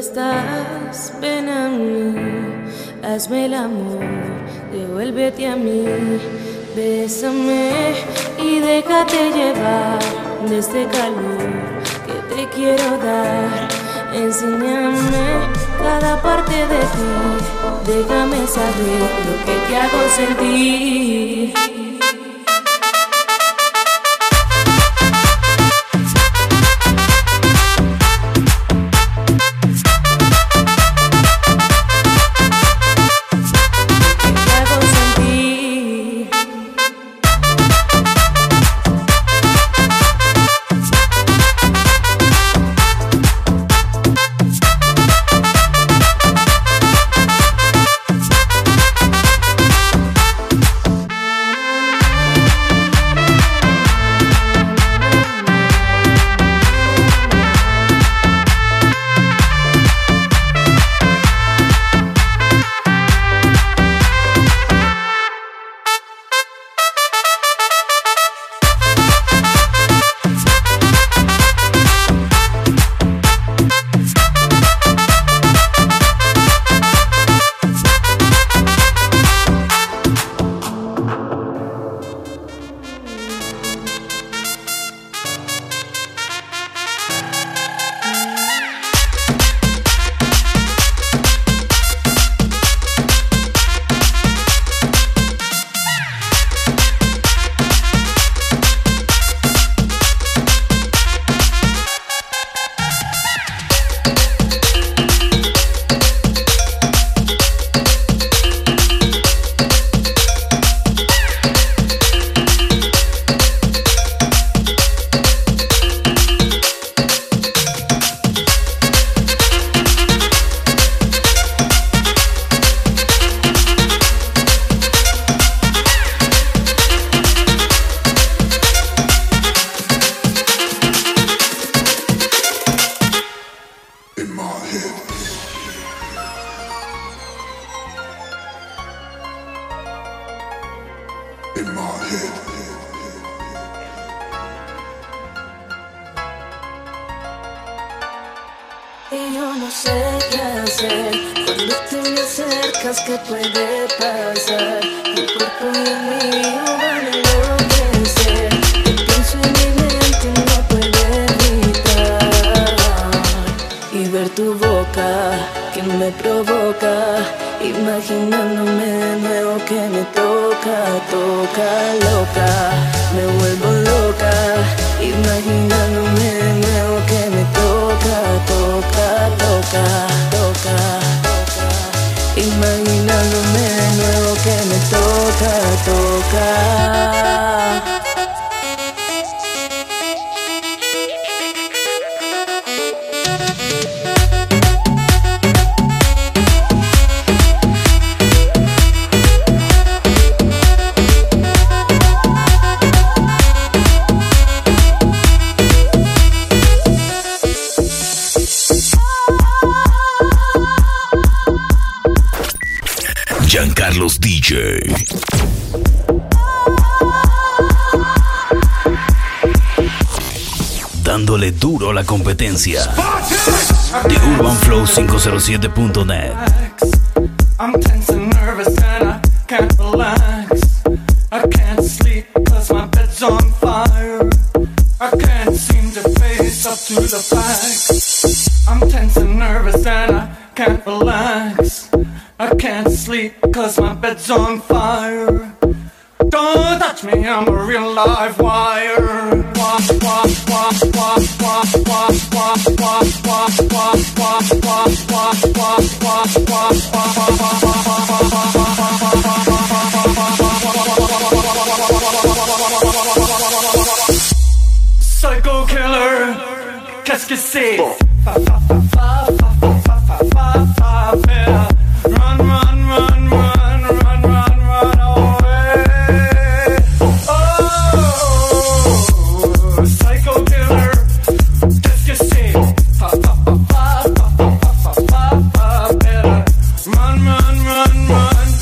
Estás? Ven a mí, hazme el amor, devuélvete a mí, bésame y déjate llevar de este calor que te quiero dar. Enséñame cada parte de ti, déjame saber lo que te hago sentir. Y yo no sé qué hacer cuando te me acercas, ¿qué puede pasar? Tu cuerpo y el mío van a enloquecer. Te pienso en mi mente no puedo evitar. Y ver tu boca que me provoca, imaginándome de nuevo que me toca, toca loca. Me vuelvo loca, imaginándome DJ. Dándole duro a la competencia. The Urban Flow 507.net. I'm tense and nervous and I can't relax. I can't sleep cause my bed's on fire. I can't seem to face up to the facts. I can't sleep cause my bed's on fire Don't touch me, I'm a real live wire Psycho killer, qu'est-ce que c'est run, run, run.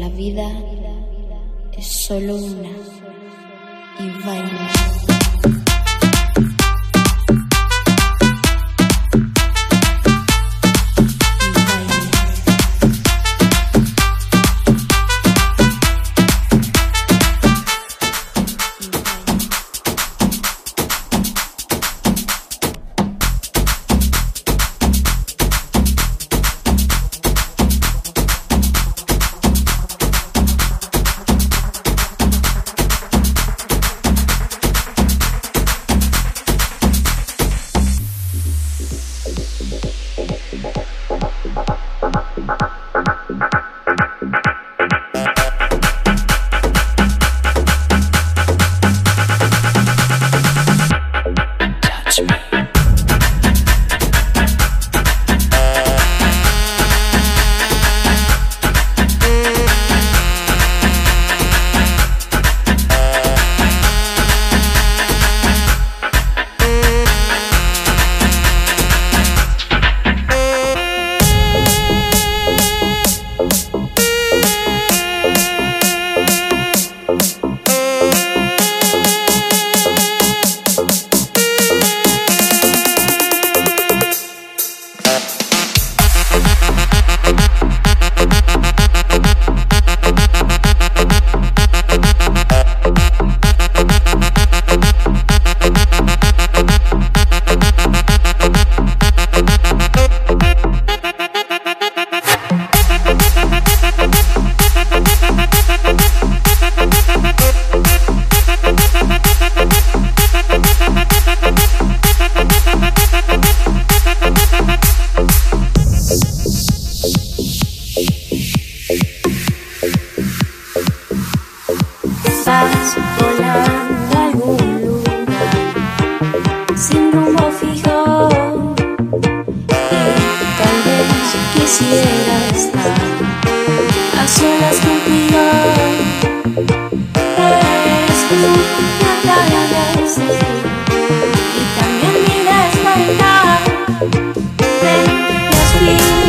la vida es solo una y vaya.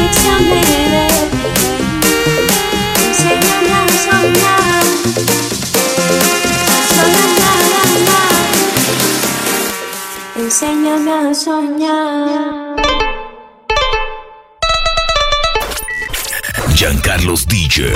Enséñame a ver, enséñame a a soñar. Giancarlos DJ.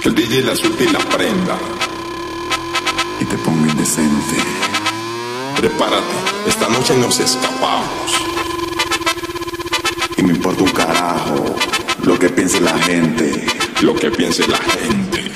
Que el DJ la suelte y la prenda. Y te ponga indecente. Prepárate, esta noche nos escapamos. Y me importa un carajo lo que piense la gente. Lo que piense la gente.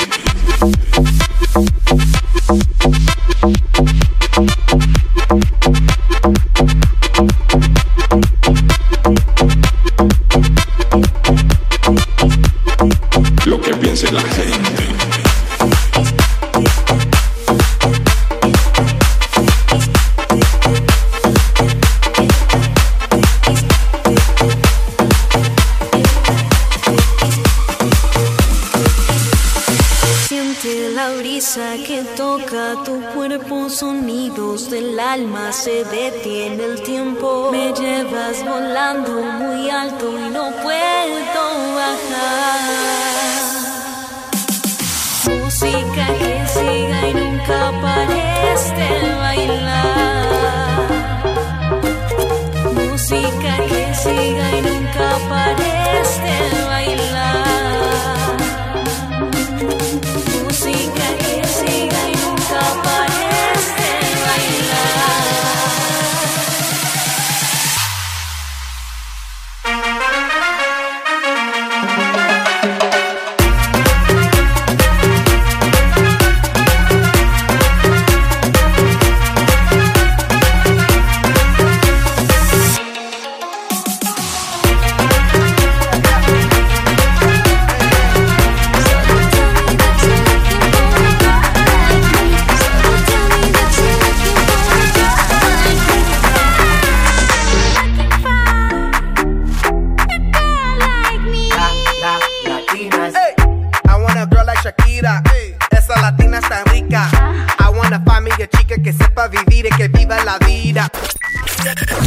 alma se detiene el tiempo. Me llevas volando muy alto y no puedo bajar. Música que siga y nunca pares de bailar. Música que siga y nunca pares.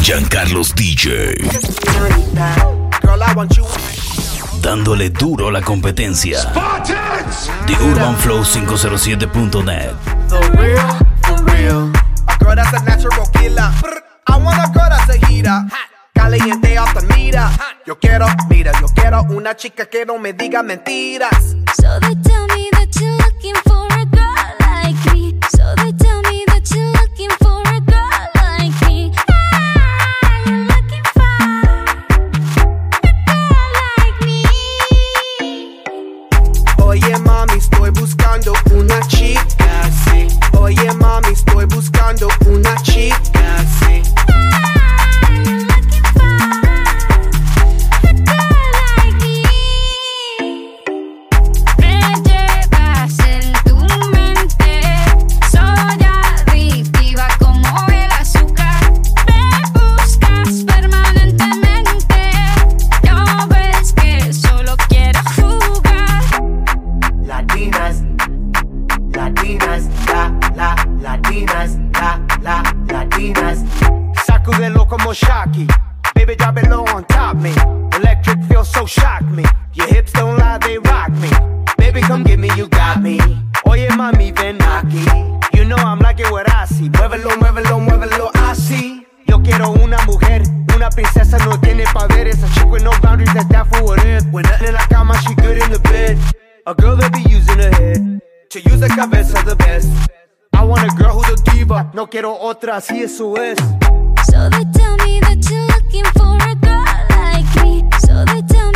Giancarlos DJ. Dándole duro a la competencia. The Urban Flow 507.net. The real, for real. A girl that's a natural killer. I want a girl that's a heater. Caliente off the mira. Yo quiero, mira, yo quiero una chica que no me diga mentiras. So they tell me princesa no tiene poderes. A chick with no boundaries, that's that for what if. When nothing in la cama, she good in the bed. A girl that be using her head to use the cabeza the best. I want a girl who's a diva, no quiero otra, así eso es. So they tell me that you're looking for a girl like me. So they tell me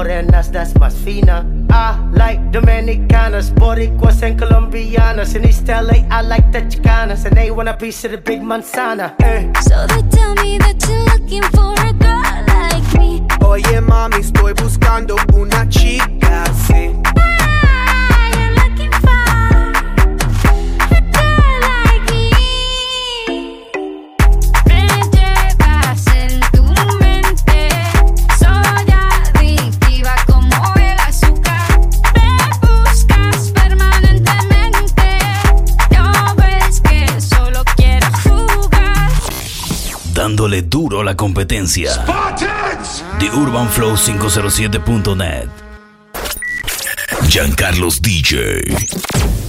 morenas that's más fina. I like Dominicanas, Boricuas and Colombianas. In East LA, I like the Chicanas, and they want a piece of the big manzana. Eh. So they tell me that you're looking for a girl like me. Oye mami, estoy buscando una chica así. La competencia. The Urban Flow 507.net. Giancarlos DJ.